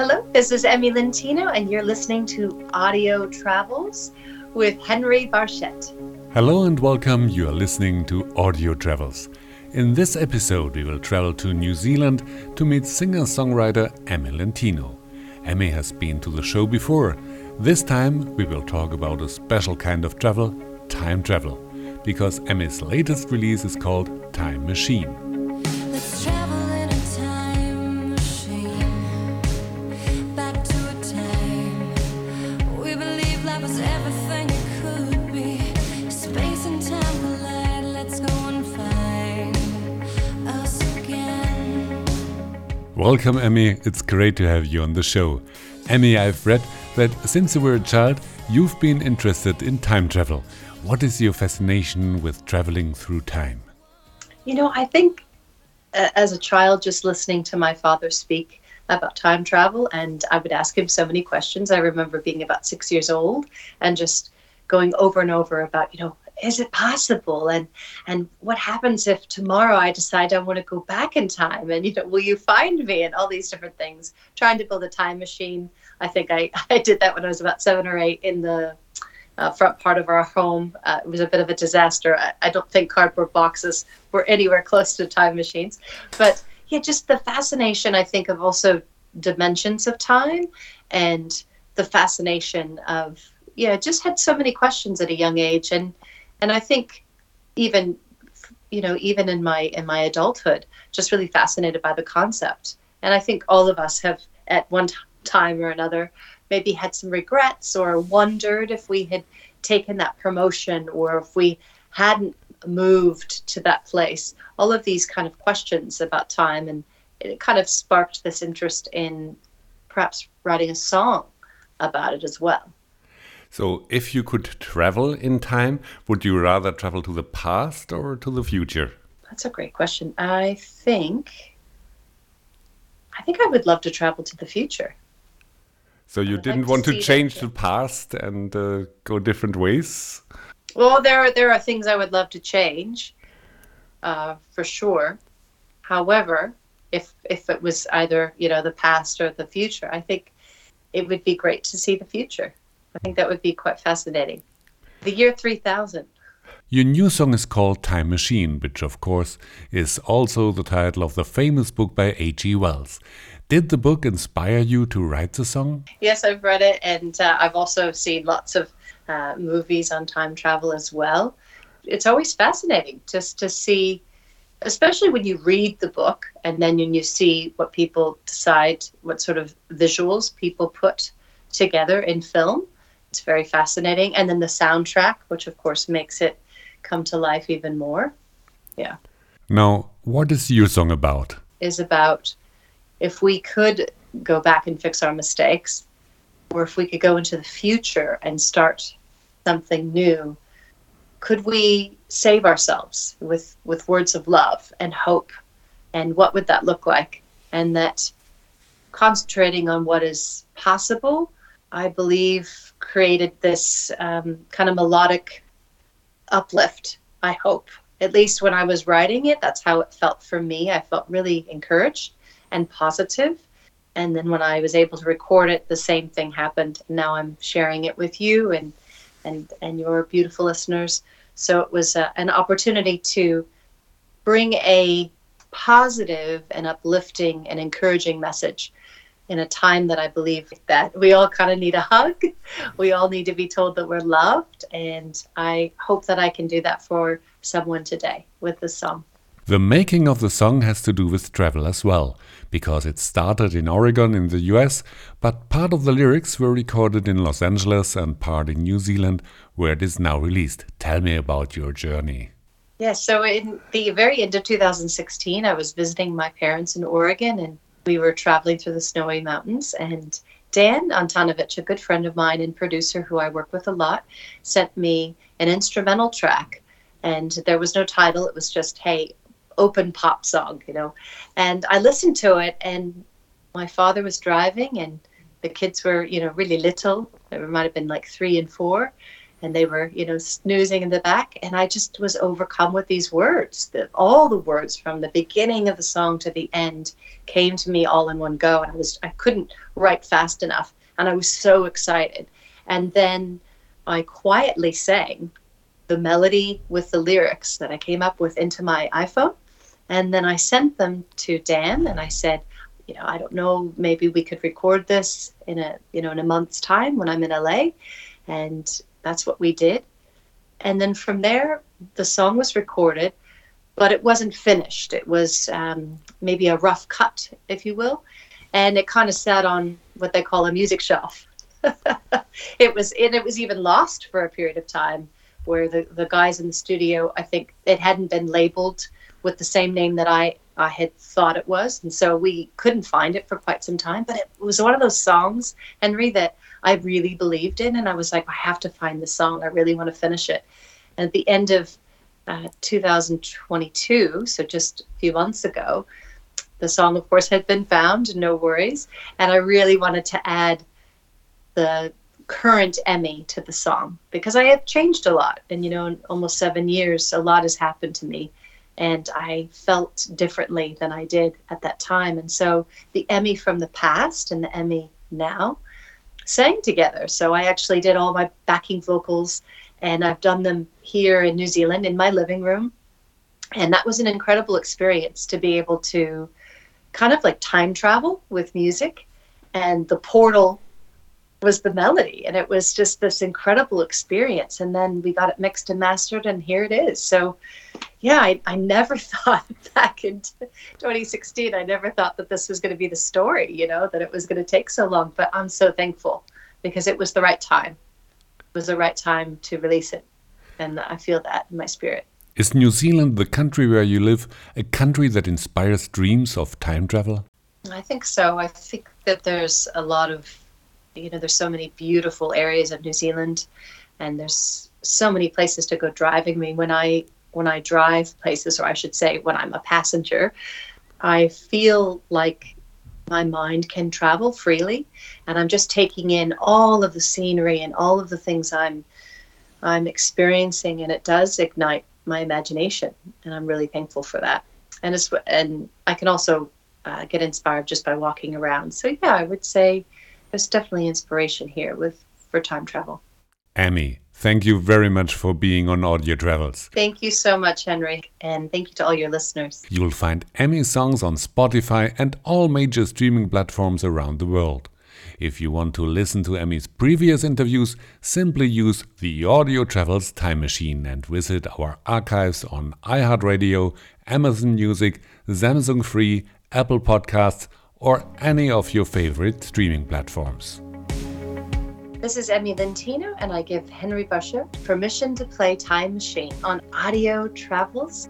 Hello, this is Emme Lentino, and you're listening to Audio Travels with Henry Barchet. Hello and welcome. You are listening to Audio Travels. In this episode, we will travel to New Zealand to meet singer songwriter Emme Lentino. Emme has been to the show before. This time, we will talk about a special kind of travel time travel. Because Emme's latest release is called Time Machine. Welcome, Emme. It's great to have you on the show. Emme, I've read that since you were a child, you've been interested in time travel. What is your fascination with traveling through time? You know, I think uh, as a child, just listening to my father speak about time travel, and I would ask him so many questions. I remember being about six years old and just going over and over about, you know, is it possible? And and what happens if tomorrow i decide i want to go back in time and you know will you find me? And all these different things. Trying to build a time machine. I think i i did that when i was about seven or eight in the uh, front part of our home. Uh, it was a bit of a disaster. I, I don't think cardboard boxes were anywhere close to time machines. But yeah just the fascination i think of also dimensions of time and the fascination of yeah just had so many questions at a young age. And and I think even you know even in my in my adulthood just really fascinated by the concept. And i think all of us have at one t- time or another maybe had some regrets or wondered if we had taken that promotion or if we hadn't moved to that place. All of these kind of questions about time and it kind of sparked this interest in perhaps writing a song about it as well so, if you could travel in time, would you rather travel to the past or to the future? That's a great question. I think I think I would love to travel to the future. So you didn't like want to, to change the past and uh, go different ways? Well, there are, there are things I would love to change, uh, for sure. However, if if it was either you know the past or the future, I think it would be great to see the future. I think that would be quite fascinating. The year 3000. Your new song is called Time Machine, which of course is also the title of the famous book by H.G. Wells. Did the book inspire you to write the song? Yes, I've read it, and uh, I've also seen lots of uh, movies on time travel as well. It's always fascinating just to see, especially when you read the book and then when you see what people decide, what sort of visuals people put together in film. It's very fascinating. And then the soundtrack, which of course makes it come to life even more. Yeah. Now, what is your song about? Is about if we could go back and fix our mistakes, or if we could go into the future and start something new, could we save ourselves with, with words of love and hope? And what would that look like? And that concentrating on what is possible I believe, created this um, kind of melodic uplift. I hope, at least when I was writing it, that's how it felt for me. I felt really encouraged and positive. And then when I was able to record it, the same thing happened. Now I'm sharing it with you and and and your beautiful listeners. So it was uh, an opportunity to bring a positive and uplifting and encouraging message in a time that I believe that we all kind of need a hug. We all need to be told that we're loved. And I hope that I can do that for someone today with this song. The making of the song has to do with travel as well, because it started in Oregon in the US, but part of the lyrics were recorded in Los Angeles and part in New Zealand, where it is now released. Tell me about your journey. Yes, yeah, so in the very end of 2016, I was visiting my parents in Oregon and we were traveling through the snowy mountains and Dan Antonovich, a good friend of mine and producer who I work with a lot, sent me an instrumental track. And there was no title, it was just, hey, open pop song, you know. And I listened to it, and my father was driving, and the kids were, you know, really little. It might have been like three and four. And they were, you know, snoozing in the back. And I just was overcome with these words. That all the words from the beginning of the song to the end came to me all in one go. And I was I couldn't write fast enough. And I was so excited. And then I quietly sang the melody with the lyrics that I came up with into my iPhone. And then I sent them to Dan and I said, you know, I don't know, maybe we could record this in a, you know, in a month's time when I'm in LA. And that's what we did. And then from there, the song was recorded, but it wasn't finished. It was um, maybe a rough cut, if you will. And it kind of sat on what they call a music shelf. it was, and it was even lost for a period of time where the, the guys in the studio, I think it hadn't been labeled with the same name that I, I had thought it was. And so we couldn't find it for quite some time. But it was one of those songs, Henry, that I really believed in. And I was like, I have to find the song. I really want to finish it. And at the end of uh, 2022, so just a few months ago, the song, of course, had been found, no worries. And I really wanted to add the current Emme to the song because I have changed a lot. And, you know, in almost seven years, a lot has happened to me. And I felt differently than I did at that time. And so the Emme from the past and the Emme now sang together. So I actually did all my backing vocals and I've done them here in New Zealand in my living room. And that was an incredible experience to be able to kind of like time travel with music. And the portal was the melody. And it was just this incredible experience. And then we got it mixed and mastered, and here it is. So yeah, I, I never thought back in 2016, I never thought that this was going to be the story, you know, that it was going to take so long. But I'm so thankful because it was the right time. It was the right time to release it. And I feel that in my spirit. Is New Zealand, the country where you live, a country that inspires dreams of time travel? I think so. I think that there's a lot of, you know, there's so many beautiful areas of New Zealand and there's so many places to go driving. I mean, when I when I drive places, or I should say, when I'm a passenger, I feel like my mind can travel freely, and I'm just taking in all of the scenery and all of the things I'm I'm experiencing, and it does ignite my imagination, and I'm really thankful for that. And it's and I can also uh, get inspired just by walking around. So yeah, I would say there's definitely inspiration here with for time travel. Amy, Thank you very much for being on Audio Travels. Thank you so much, Henry, and thank you to all your listeners. You'll find Amy songs on Spotify and all major streaming platforms around the world. If you want to listen to Emme's previous interviews, simply use the Audio Travels Time Machine and visit our archives on iHeartRadio, Amazon Music, Samsung Free, Apple Podcasts, or any of your favorite streaming platforms. This is Emme Lentino, and I give Henry Barchet permission to play Time Machine on Audio Travels.